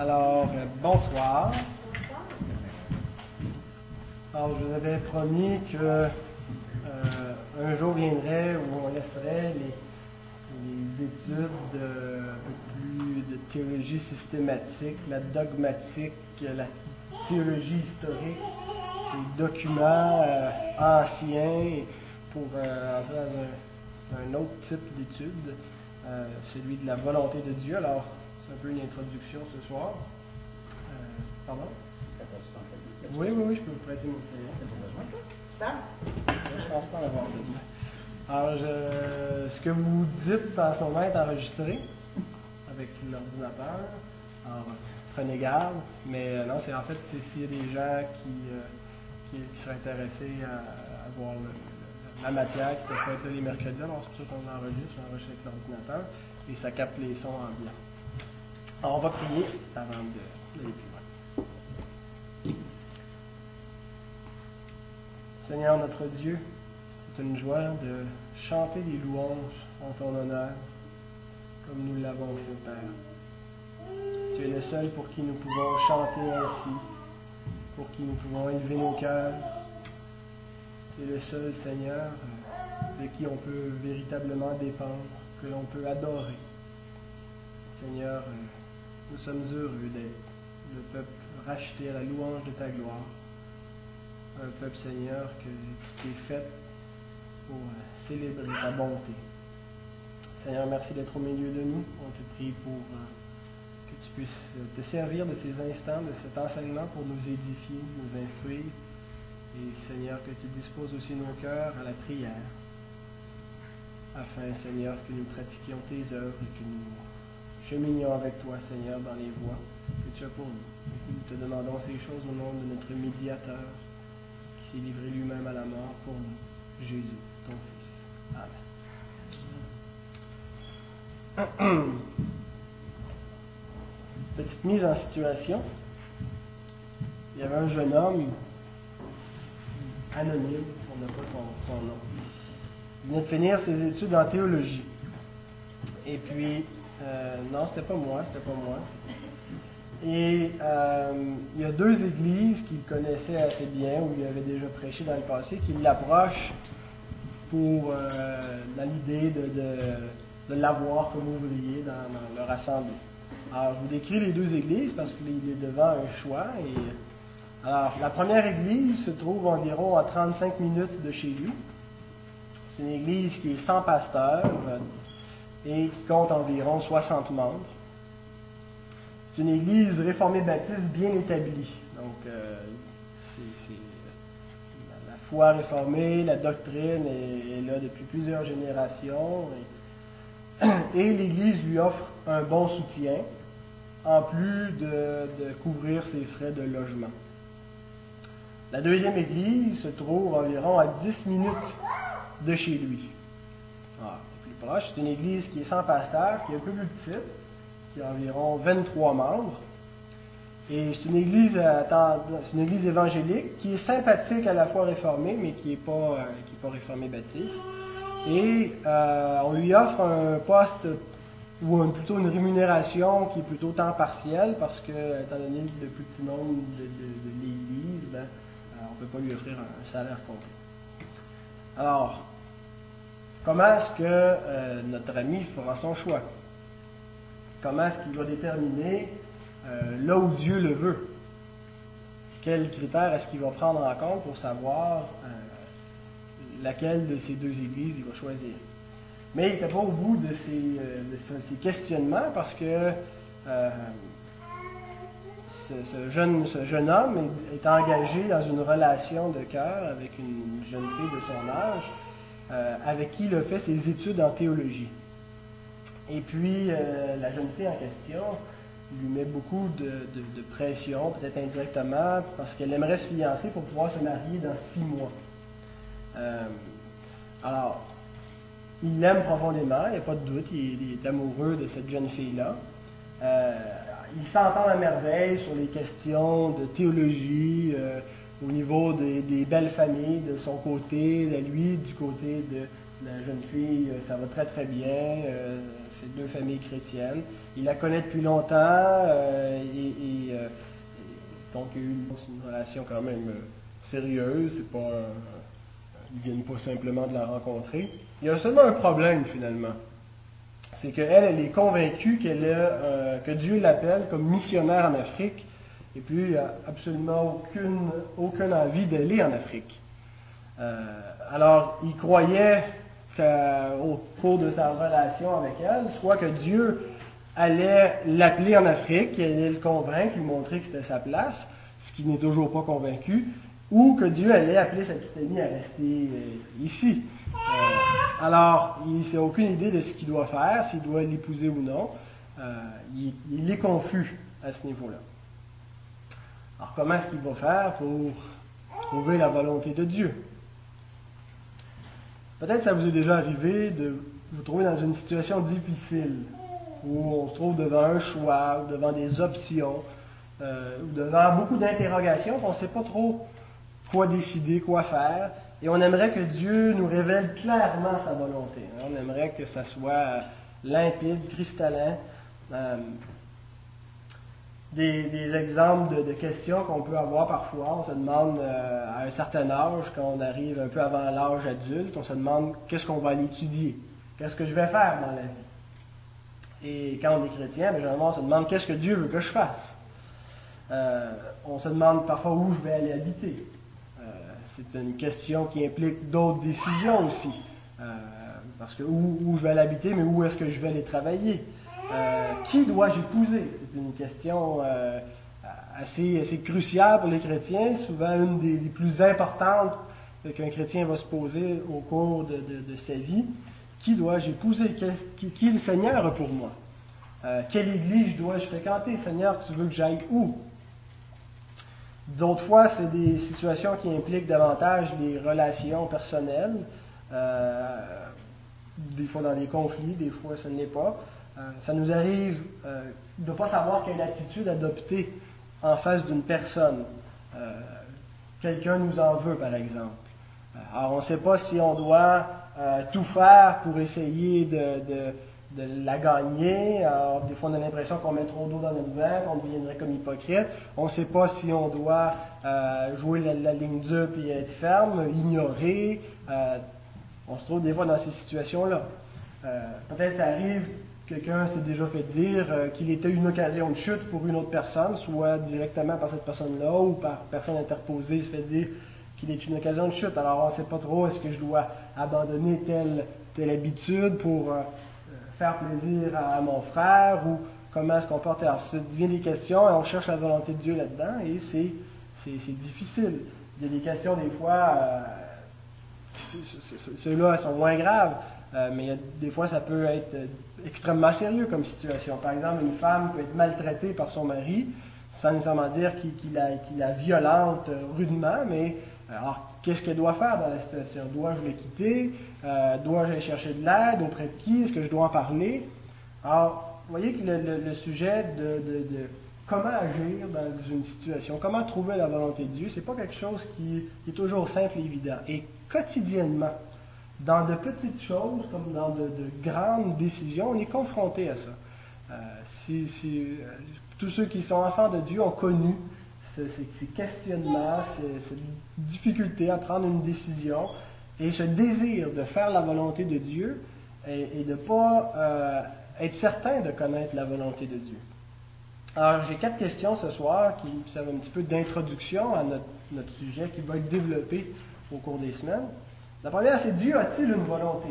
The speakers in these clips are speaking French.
Alors, euh, bonsoir. Alors, je vous avais promis que euh, un jour viendrait où on laisserait les, études de, un plus de théologie systématique, la dogmatique, la théologie historique, ces documents euh, anciens pour euh, un, un autre type d'étude, euh, celui de la volonté de Dieu. Alors, un peu une introduction ce soir. Euh, pardon? Oui, oui, oui, je peux vous prêter mon crayon. Je pense pas en avoir besoin. Alors, je- ce que vous dites en ce moment est enregistré avec l'ordinateur. Alors, prenez garde. Mais euh, non, c'est en fait, c'est s'il y a des gens qui, euh, qui, qui seraient intéressés à, à voir le- le- la matière, qui peuvent pas être là les mercredis. Alors, c'est pour ça qu'on enregistre. On enregistre avec l'ordinateur et ça capte les sons ambiants. On va prier avant de- d'aller plus. Seigneur notre Dieu, c'est une joie de chanter des louanges en ton honneur, comme nous l'avons fait, Père. Tu es le seul pour qui nous pouvons chanter ainsi, pour qui nous pouvons élever nos cœurs. Tu es le seul, Seigneur, de qui on peut véritablement dépendre, que l'on peut adorer. Seigneur, nous sommes heureux d'être le peuple racheté à la louange de ta gloire un peuple, Seigneur, que- qui est fait pour euh, célébrer ta bonté. Seigneur, merci d'être au milieu de nous. On te prie pour euh, que tu puisses te servir de ces instants, de cet enseignement pour nous édifier, nous instruire. Et Seigneur, que tu disposes aussi nos cœurs à la prière, afin, Seigneur, que nous pratiquions tes œuvres et que nous cheminions avec toi, Seigneur, dans les voies que tu as pour nous. Nous te demandons ces choses au nom de notre médiateur, qui s'est livré lui-même à la mort pour nous, Jésus, ton Fils. Amen. Petite mise en situation. Il y avait un jeune homme anonyme, on n'a pas son, son nom. Il venait de finir ses études en théologie. Et puis, euh, non, c'était pas moi, c'était pas moi. Et euh, il y a deux églises qu'il connaissait assez bien, où il avait déjà prêché dans le passé, qui l'approchent pour, euh, dans l'idée de, de- l'avoir comme ouvrier dans, dans leur assemblée. Alors, je vous décris les deux églises parce qu'il est devant un choix. Et, alors, la première église se trouve environ à 35 minutes de chez lui. C'est une église qui est sans pasteur euh, et qui compte environ 60 membres. C'est une église réformée baptiste bien établie. Donc, euh, c'est, la, foi réformée, la doctrine est, là depuis plusieurs générations. Et, et l'Église lui offre un bon soutien, en plus de, de couvrir ses frais de logement. La deuxième église se trouve environ à 10 minutes de chez lui. Plus c'est une église qui est sans pasteur, qui est un peu plus petite, qui a environ 23 membres. Et c'est une église, c'est une église évangélique qui est sympathique à la fois réformée, mais qui n'est pas, euh, pas réformée baptiste. Et euh, on lui offre un poste ou plutôt une rémunération qui est plutôt temps partiel parce que, étant donné le petit nombre de, l'église, ben, euh, on ne peut pas lui offrir un salaire complet. Alors, comment est-ce que euh, notre ami fera son choix? Comment est-ce qu'il va déterminer euh, là où Dieu le veut? Quels critères est-ce qu'il va prendre en compte pour savoir euh, laquelle de ces deux églises il va choisir? Mais il n'était pas au bout de ces, questionnements parce que ce, jeune, homme est engagé dans une relation de cœur avec une jeune fille de son âge euh, avec qui il a fait ses études en théologie. Et puis, euh, la jeune fille en question lui met beaucoup de, pression, peut-être indirectement, parce qu'elle aimerait se fiancer pour pouvoir se marier dans six mois. Euh, alors, il l'aime profondément, il n'y a pas de doute, il, est- il est amoureux de cette jeune fille-là. Euh, il s'entend à merveille sur les questions de théologie, au niveau des, belles familles de son côté, de lui, du côté de la jeune fille, euh, ça va très très bien, euh, c'est deux familles chrétiennes. il la connaît depuis longtemps et, donc il y a eu une, relation quand même sérieuse. C'est pas, ils ne viennent pas simplement de la rencontrer. Il y a seulement un problème finalement. C'est qu'elle, elle est convaincue qu'elle que Dieu l'appelle comme missionnaire en Afrique et puis il n'y a absolument aucune, aucune envie d'aller en Afrique. alors, il croyait au cours de sa relation avec elle, soit que Dieu allait l'appeler en Afrique, qu'il allait le convaincre, lui montrer que c'était sa place, ce qui n'est toujours pas convaincu, ou que Dieu allait appeler sa petite amie à rester euh, ici. Euh, alors, il n'a aucune idée de ce qu'il doit faire, s'il doit l'épouser ou non. Euh, il, il, est confus à ce niveau-là. Alors, comment est-ce qu'il va faire pour trouver la volonté de Dieu? Peut-être ça vous est déjà arrivé de vous trouver dans une situation difficile où on se trouve devant un choix, devant des options, euh, devant beaucoup d'interrogations, on ne sait pas trop quoi décider, quoi faire, et on aimerait que Dieu nous révèle clairement sa volonté. On aimerait que ça soit limpide, cristallin. Euh, des, exemples de, questions qu'on peut avoir parfois. On se demande euh, à un certain âge, quand on arrive un peu avant l'âge adulte, on se demande qu'est-ce qu'on va aller étudier, qu'est-ce que je vais faire dans la vie? Et quand on est chrétien, bien, généralement, on se demande qu'est-ce que Dieu veut que je fasse? Euh, on se demande parfois où je vais aller habiter. Euh, c'est une question qui implique d'autres décisions aussi. parce que où, où, je vais aller habiter, mais où est-ce que je vais aller travailler? Euh, qui dois-je épouser? C'est une question euh, assez, cruciale pour les chrétiens, souvent une des, plus importantes qu'un chrétien va se poser au cours de, sa vie. Qui dois-je épouser? Qui, est le Seigneur pour moi? Euh, Quelle église dois-je fréquenter? Seigneur, tu veux que j'aille où? D'autres fois, c'est des situations qui impliquent davantage des relations personnelles, des fois dans des conflits, des fois ce n'est pas. Euh, ça nous arrive euh, de ne pas savoir quelle attitude adopter en face d'une personne. Euh, quelqu'un nous en veut, par exemple. Alors, on ne sait pas si on doit tout faire pour essayer de, la gagner. Alors, des fois, on a l'impression qu'on met trop d'eau dans notre verre, qu'on deviendrait comme hypocrite. On ne sait pas si on doit jouer la, ligne dure et être ferme, ignorer. on se trouve des fois dans ces situations-là. Peut-être ça arrive Quelqu'un s'est déjà fait dire euh, qu'il était une occasion de chute pour une autre personne, soit directement par cette personne-là ou par personne interposée, se fait dire qu'il est une occasion de chute. Alors on ne sait pas trop, est-ce que je dois abandonner telle, telle habitude pour euh, euh, faire plaisir à, mon frère ou comment se comporter? Alors ça devient des questions et on cherche la volonté de Dieu là-dedans et c'est, c'est, difficile. Il y a des questions des fois, ceux-là sont moins graves, mais des fois ça peut être extrêmement sérieux comme situation. Par exemple, une femme peut être maltraitée par son mari sans nécessairement dire qu'il la, violente euh, rudement, mais euh, alors qu'est-ce qu'elle doit faire dans la situation? Dois-je le quitter? Euh, Dois-je aller chercher de l'aide? Auprès de qui Est-ce que je dois en parler? Alors, vous voyez que le, sujet de, comment agir dans une situation, comment trouver la volonté de Dieu, c'est pas quelque chose qui est toujours simple et évident. Et quotidiennement, dans de petites choses comme dans de, grandes décisions, on est confronté à ça. Euh, euh, tous ceux qui sont enfants de Dieu ont connu ces, questionnements, cette difficulté à prendre une décision et ce désir de faire la volonté de Dieu et, de ne pas euh, être certain de connaître la volonté de Dieu. Alors, j'ai quatre questions ce soir qui servent un petit peu d'introduction à notre sujet qui va être développé au cours des semaines. La première, c'est Dieu a-t-il une volonté?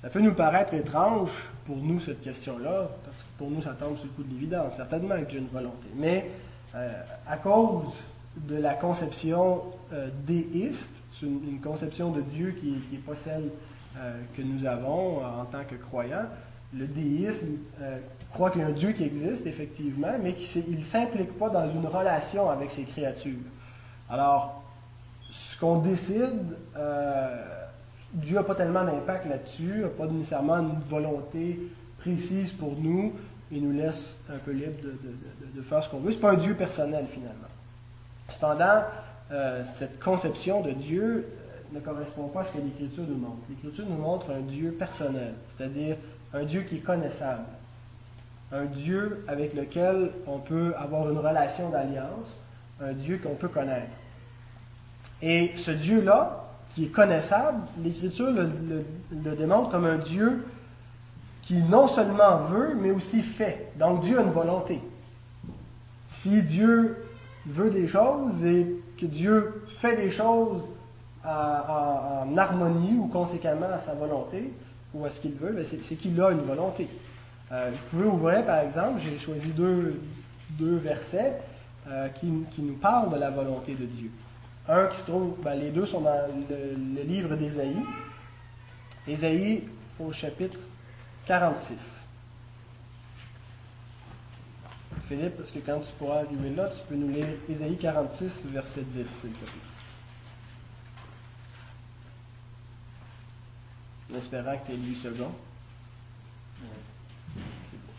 Ça peut nous paraître étrange pour nous, cette question-là, parce que pour nous, ça tombe sur le coup de l'évidence. Certainement que Dieu a une volonté. Mais euh, à cause de la conception euh, déiste, c'est une, conception de Dieu qui n'est pas celle euh, que nous avons en tant que croyants, le déisme croit qu'il y a un Dieu qui existe, effectivement, mais qu'il ne s'implique pas dans une relation avec ses créatures. Alors, ce qu'on décide, euh, Dieu n'a pas tellement d'impact là-dessus, n'a pas nécessairement une volonté précise pour nous, il nous laisse un peu libre de, faire ce qu'on veut. Ce n'est pas un Dieu personnel finalement. Cependant, euh, cette conception de Dieu euh, ne correspond pas à ce que l'Écriture nous montre. L'Écriture nous montre un Dieu personnel, c'est-à-dire un Dieu qui est connaissable, un Dieu avec lequel on peut avoir une relation d'alliance, un Dieu qu'on peut connaître. Et ce Dieu-là, qui est connaissable, l'Écriture le, démontre comme un Dieu qui non seulement veut, mais aussi fait. Donc Dieu a une volonté. Si Dieu veut des choses et que Dieu fait des choses en, harmonie ou conséquemment à sa volonté, ou à ce qu'il veut, ben, c'est qu'il a une volonté. Euh, vous pouvez ouvrir, par exemple, j'ai choisi deux, deux versets euh, qui, qui, nous parlent de la volonté de Dieu. Un qui se trouve, ben, les deux sont dans le, livre d'Ésaïe. Ésaïe au chapitre 46. Philippe, parce que quand tu pourras arriver là, tu peux nous lire Ésaïe 46, verset 10, s'il te plaît. En espérant que tu aies lu second. C'est beau.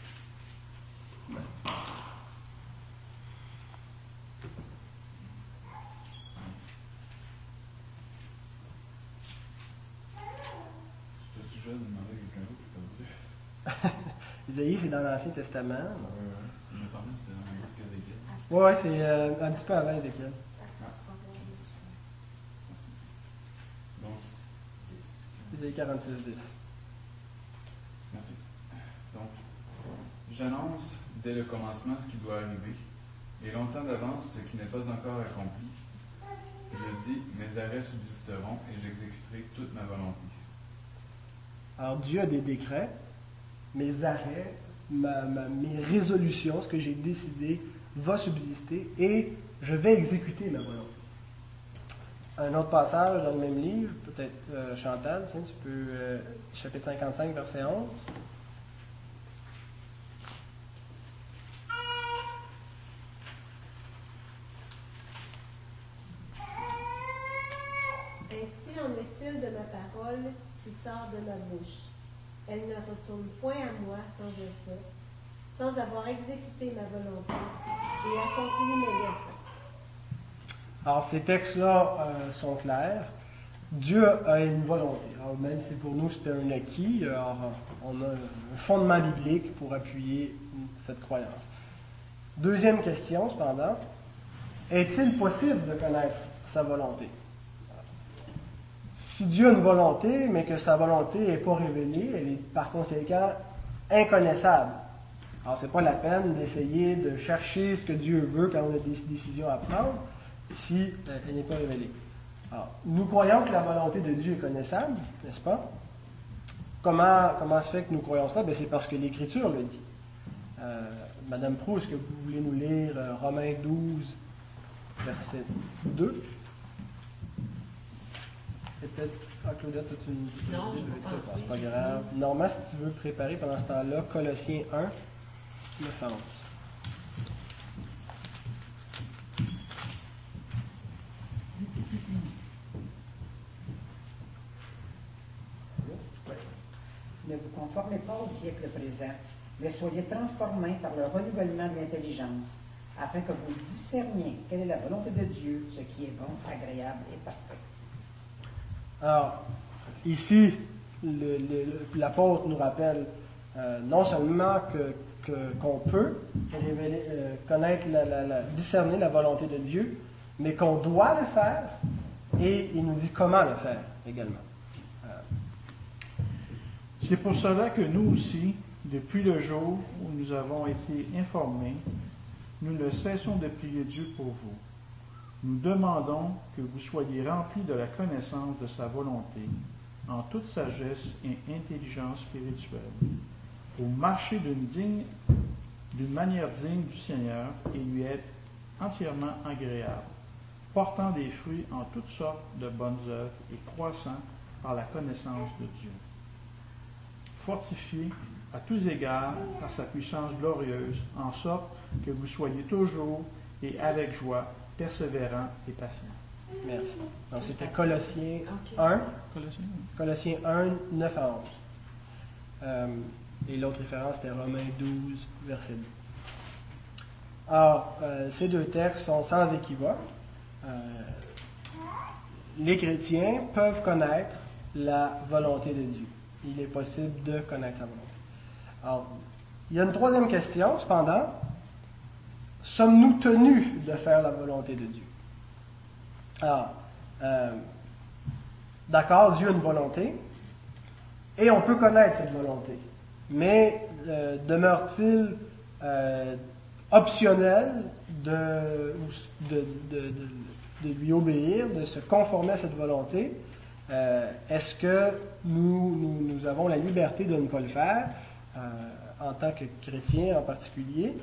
Isaïe, c'est dans l'Ancien Testament. Me ouais, c'est euh, un petit peu avant Ézéchiel. Donc, Isaïe 46, 10. merci. Donc, j'annonce dès le commencement ce qui doit arriver, et longtemps d'avance ce qui n'est pas encore accompli. Je dis, mes arrêts subsisteront et j'exécuterai toute ma volonté. Alors Dieu a des décrets, mes arrêts, ma- mes résolutions, ce que j'ai décidé va subsister et je vais exécuter ma volonté. Un autre passage dans le même livre, peut-être euh, Chantal, tiens, tu peux, euh, chapitre 55, verset 11. Ainsi en est-il de ma parole qui sort de ma bouche. Elle ne retourne point à moi sans effet, sans avoir exécuté ma volonté et accompli mes desseins. Alors, ces textes-là euh, sont clairs. Dieu a une volonté. Même si pour nous c'était un acquis, on a un fondement biblique pour appuyer cette croyance. Deuxième question, cependant. Est-il possible de connaître sa volonté? Si Dieu a une volonté, mais que sa volonté n'est pas révélée, elle est par conséquent inconnaissable. Alors, ce n'est pas la peine d'essayer de chercher ce que Dieu veut quand on a des décisions à prendre si elle n'est pas révélée. Alors, nous croyons que la volonté de Dieu est connaissable, n'est-ce pas? Comment, comment se fait que nous croyons cela? Ben, c'est parce que l'Écriture le dit. Euh, Madame Proux, est-ce que vous voulez nous lire euh, Romains 12, verset 2? Et peut-être, ah, Claudia, toi, tu une Non, C'est pas grave. Norma, si tu veux préparer pendant ce temps-là, Colossiens 1, 9 à 11. Ne vous conformez pas au siècle présent, mais soyez transformés par le renouvellement de l'intelligence, afin que vous discerniez quelle est la volonté de Dieu, ce qui est bon, agréable et parfait. Alors, ici, l'apôtre nous rappelle euh, non seulement que- qu'on peut révéler, euh, connaître, la, la- discerner la volonté de Dieu, mais qu'on doit le faire, et il nous dit comment le faire également. C'est pour cela que nous aussi, depuis le jour où nous avons été informés, nous ne cessons de prier Dieu pour vous. Nous demandons que vous soyez remplis de la connaissance de sa volonté, en toute sagesse et intelligence spirituelle, pour marcher d'une manière digne du Seigneur et lui être entièrement agréable, portant des fruits en toutes sortes de bonnes œuvres et croissant par la connaissance de Dieu. Fortifié à tous égards par sa puissance glorieuse, en sorte que vous soyez toujours et avec joie, persévérants et patients. Merci. Donc, c'était Colossiens Ok. 1, Colossiens. Colossiens 1, 9 à 11. Euh, et l'autre référence, c'était Romains 12, verset 2. Alors, euh, ces deux textes sont sans équivoque. Euh, les chrétiens peuvent connaître la volonté de Dieu. Il est possible de connaître sa volonté. Alors, il y a une troisième question, cependant. Sommes-nous tenus de faire la volonté de Dieu? Alors, euh, d'accord, Dieu a une volonté, et on peut connaître cette volonté. Mais euh, demeure-t-il euh, optionnel de, de, lui obéir, de se conformer à cette volonté? Est-ce que nous, nous, nous, avons la liberté de ne pas le faire, en tant que chrétien en particulier?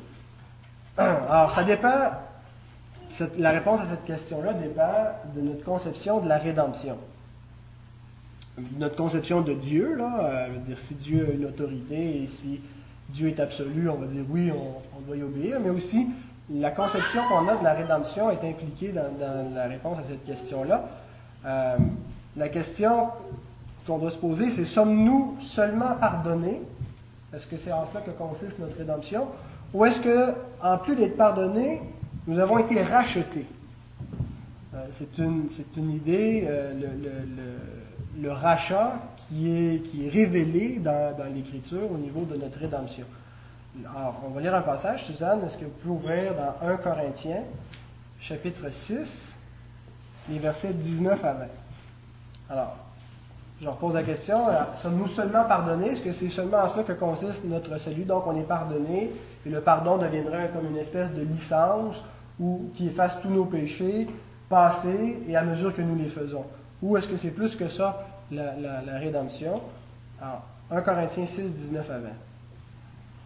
Alors, ça dépend, la réponse à cette question-là dépend de notre conception de la rédemption. Notre conception de Dieu, là, euh, dire si Dieu a une autorité et si Dieu est absolu, on va dire oui, on, doit y obéir, mais aussi la conception qu'on a de la rédemption est impliquée dans, la réponse à cette question-là. Euh, la question qu'on doit se poser, c'est sommes-nous seulement pardonnés? Est-ce que c'est en cela que consiste notre rédemption? Ou est-ce que, en plus d'être pardonnés, nous avons été rachetés? Euh, c'est une, une, idée, euh, le, rachat qui est, qui est révélé dans, dans l'Écriture au niveau de notre rédemption. Alors, on va lire un passage. Suzanne, est-ce que vous pouvez ouvrir dans 1 Corinthiens, chapitre 6, les versets 19 à 20? Alors, je repose la question, euh, sommes-nous seulement pardonnés? Est-ce que c'est seulement en cela que consiste notre salut? Donc on est pardonné, et le pardon deviendrait comme une espèce de licence qui efface tous nos péchés passés et à mesure que nous les faisons. Ou est-ce que c'est plus que ça, la, rédemption? Alors, 1 Corinthiens 6, 19 à 20.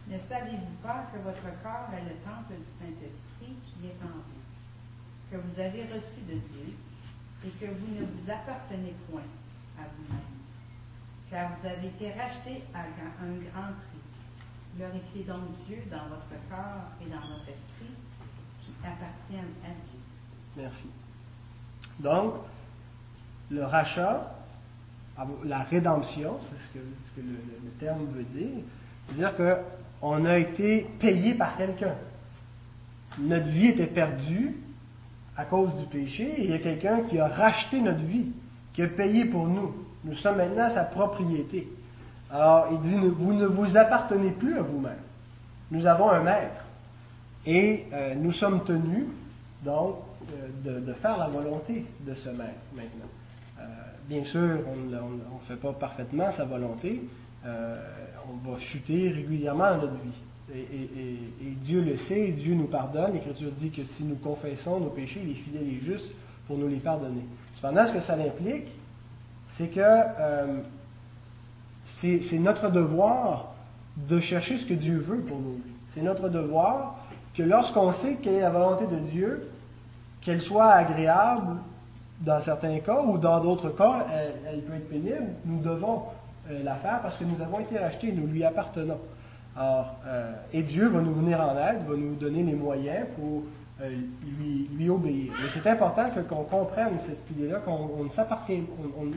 Ne savez-vous pas que votre corps est le temple du Saint-Esprit qui est en vous, que vous avez reçu de Dieu et que vous ne vous appartenez point à vous-même, car vous avez été racheté à un grand prix. Glorifiez donc Dieu dans votre corps et dans votre esprit qui appartiennent à Dieu. Merci. Donc, le rachat, la rédemption, c'est ce que, le, terme veut dire, veut dire qu'on a été payé par quelqu'un. Notre vie était perdue à cause du péché et il y a quelqu'un qui a racheté notre vie qui a payé pour nous. Nous sommes maintenant sa propriété. Alors, il dit, vous ne vous appartenez plus à vous-même. Nous avons un maître. Et euh, nous sommes tenus, donc, euh, de, faire la volonté de ce maître maintenant. Euh, bien sûr, on ne fait pas parfaitement sa volonté. on va chuter régulièrement dans notre vie. Et, Dieu le sait, Dieu nous pardonne. L'Écriture dit que si nous confessons nos péchés, il est fidèle et juste pour nous les pardonner. Cependant, ce que ça implique, c'est que c'est notre devoir de chercher ce que Dieu veut pour nous. C'est notre devoir que lorsqu'on sait quelle est la volonté de Dieu, qu'elle soit agréable dans certains cas ou dans d'autres cas, elle, peut être pénible, nous devons euh, la faire parce que nous avons été rachetés, nous lui appartenons. Alors, euh, et Dieu va nous venir en aide, va nous donner les moyens pour euh, lui, obéir. Mais c'est important que, qu'on comprenne cette idée-là, qu'on ne s'appartient,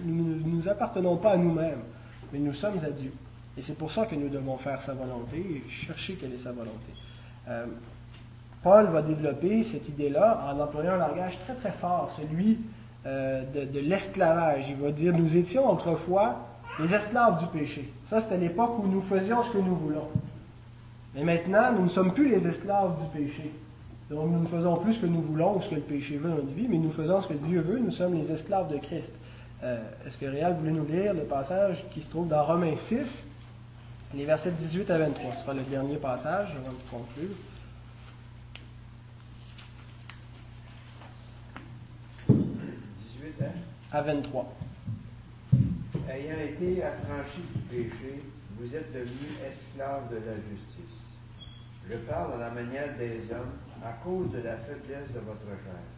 nous nous appartenons pas à nous-mêmes, mais nous sommes à Dieu. Et c'est pour ça que nous devons faire sa volonté et chercher quelle est sa volonté. Euh, Paul va développer cette idée-là en employant un langage très très fort, celui euh, de, de l'esclavage. Il va dire, nous étions autrefois les esclaves du péché. Ça, c'était l'époque où nous faisions ce que nous voulons. Mais maintenant, nous ne sommes plus les esclaves du péché. Donc nous ne faisons plus ce que nous voulons ou ce que le péché veut dans notre vie, mais nous faisons ce que Dieu veut, nous sommes les esclaves de Christ. Euh, est-ce que Réal voulait nous lire le passage qui se trouve dans Romains 6, les versets 18 à 23 Ce sera le dernier passage avant de conclure. 18 à 23. Ayant été affranchis du péché, vous êtes devenus esclaves de la justice. Je parle à la manière des hommes à cause de la faiblesse de votre chair.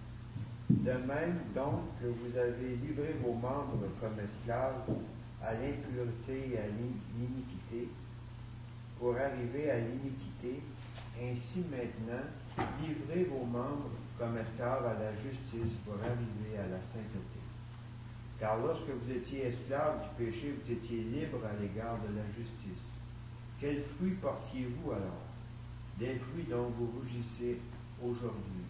De même donc que vous avez livré vos membres comme esclaves à l'impureté et à l'iniquité, pour arriver à l'iniquité, ainsi maintenant, livrez vos membres comme esclaves à la justice pour arriver à la sainteté. Car lorsque vous étiez esclaves du péché, vous étiez libres à l'égard de la justice. Quels fruits portiez-vous alors? Des fruits dont vous rougissez aujourd'hui,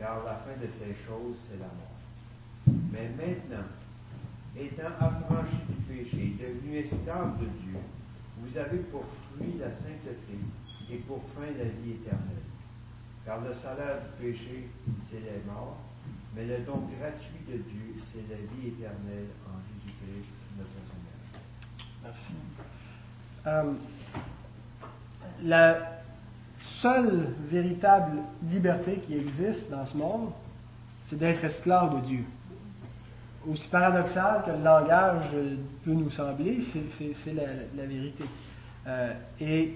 car la fin de ces choses, c'est la mort. Mais maintenant, étant affranchis du péché, devenus esclaves de Dieu, Vous avez pour fruit la sainteté et pour fin la vie éternelle. Car le salaire du péché, c'est la mort, mais le don gratuit de Dieu, c'est la vie éternelle en Jésus-Christ, notre Seigneur. Merci. Euh, seule véritable liberté qui existe dans ce monde, c'est d'être esclave de Dieu. Aussi paradoxal que le langage peut nous sembler, c'est la, vérité. Euh, et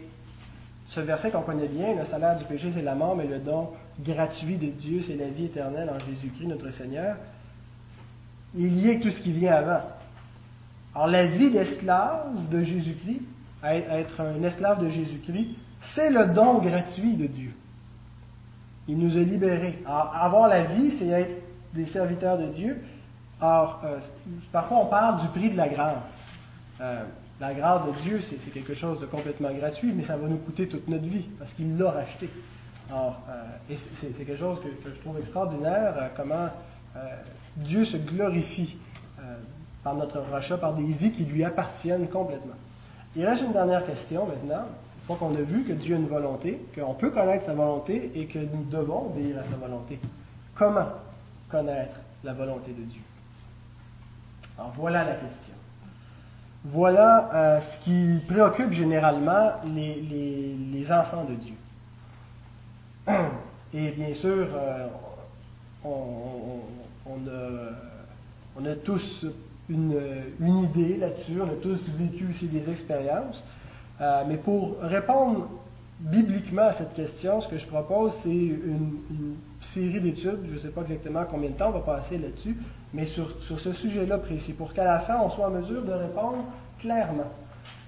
ce verset qu'on connaît bien, le salaire du péché, c'est la mort, mais le don gratuit de Dieu, c'est la vie éternelle en Jésus-Christ, notre Seigneur. Il avec tout ce qui vient avant. Alors, la vie d'esclave de Jésus-Christ, être un esclave de Jésus-Christ, c'est le don gratuit de Dieu. Il nous a libérés. Alors, avoir la vie, c'est être des serviteurs de Dieu. Or, euh, parfois, on parle du prix de la grâce. Euh, la grâce de Dieu, c'est quelque chose de complètement gratuit, mais ça va nous coûter toute notre vie, parce qu'il l'a racheté. Alors, euh, c'est quelque chose que, je trouve extraordinaire, comment Dieu se glorifie par notre rachat, par des vies qui lui appartiennent complètement. Il reste une dernière question maintenant. Fois qu'on a vu que Dieu a une volonté, qu'on peut connaître sa volonté et que nous devons obéir à sa volonté. Comment connaître la volonté de Dieu? Alors voilà la question. Voilà euh, ce qui préoccupe généralement les, enfants de Dieu. Et bien sûr, euh, on, a, tous une, idée là-dessus, on a tous vécu aussi des expériences. Euh, mais pour répondre bibliquement à cette question, ce que je propose, c'est une, série d'études, je ne sais pas exactement combien de temps on va passer là-dessus, mais sur, ce sujet-là précis, pour qu'à la fin, on soit en mesure de répondre clairement.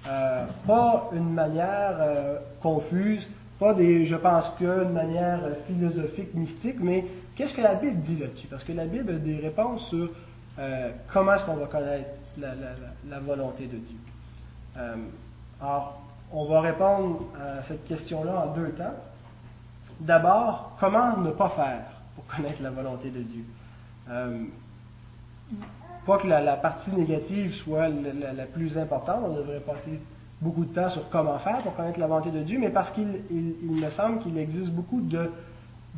Euh, pas une manière euh, confuse, pas des je pense que, une manière philosophique, mystique, mais qu'est-ce que la Bible dit là-dessus? Parce que la Bible a des réponses sur comment est-ce qu'on va connaître la, volonté de Dieu. Alors, on va répondre à cette question-là en deux temps. D'abord, comment ne pas faire pour connaître la volonté de Dieu? pas que la, partie négative soit la, plus importante, on devrait passer beaucoup de temps sur comment faire pour connaître la volonté de Dieu, mais parce qu'il me semble qu'il existe beaucoup de,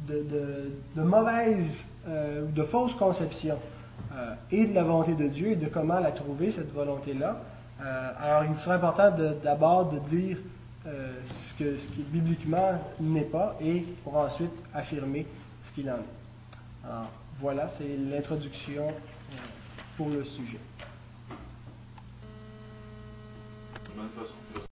de, mauvaises euh, ou de fausses conceptions euh, et de la volonté de Dieu et de comment la trouver, cette volonté-là. Euh, alors, il serait important d'abord de, dire ce, que, qui bibliquement n'est pas et pour ensuite affirmer ce qu'il en est. Alors, voilà, c'est l'introduction pour le sujet.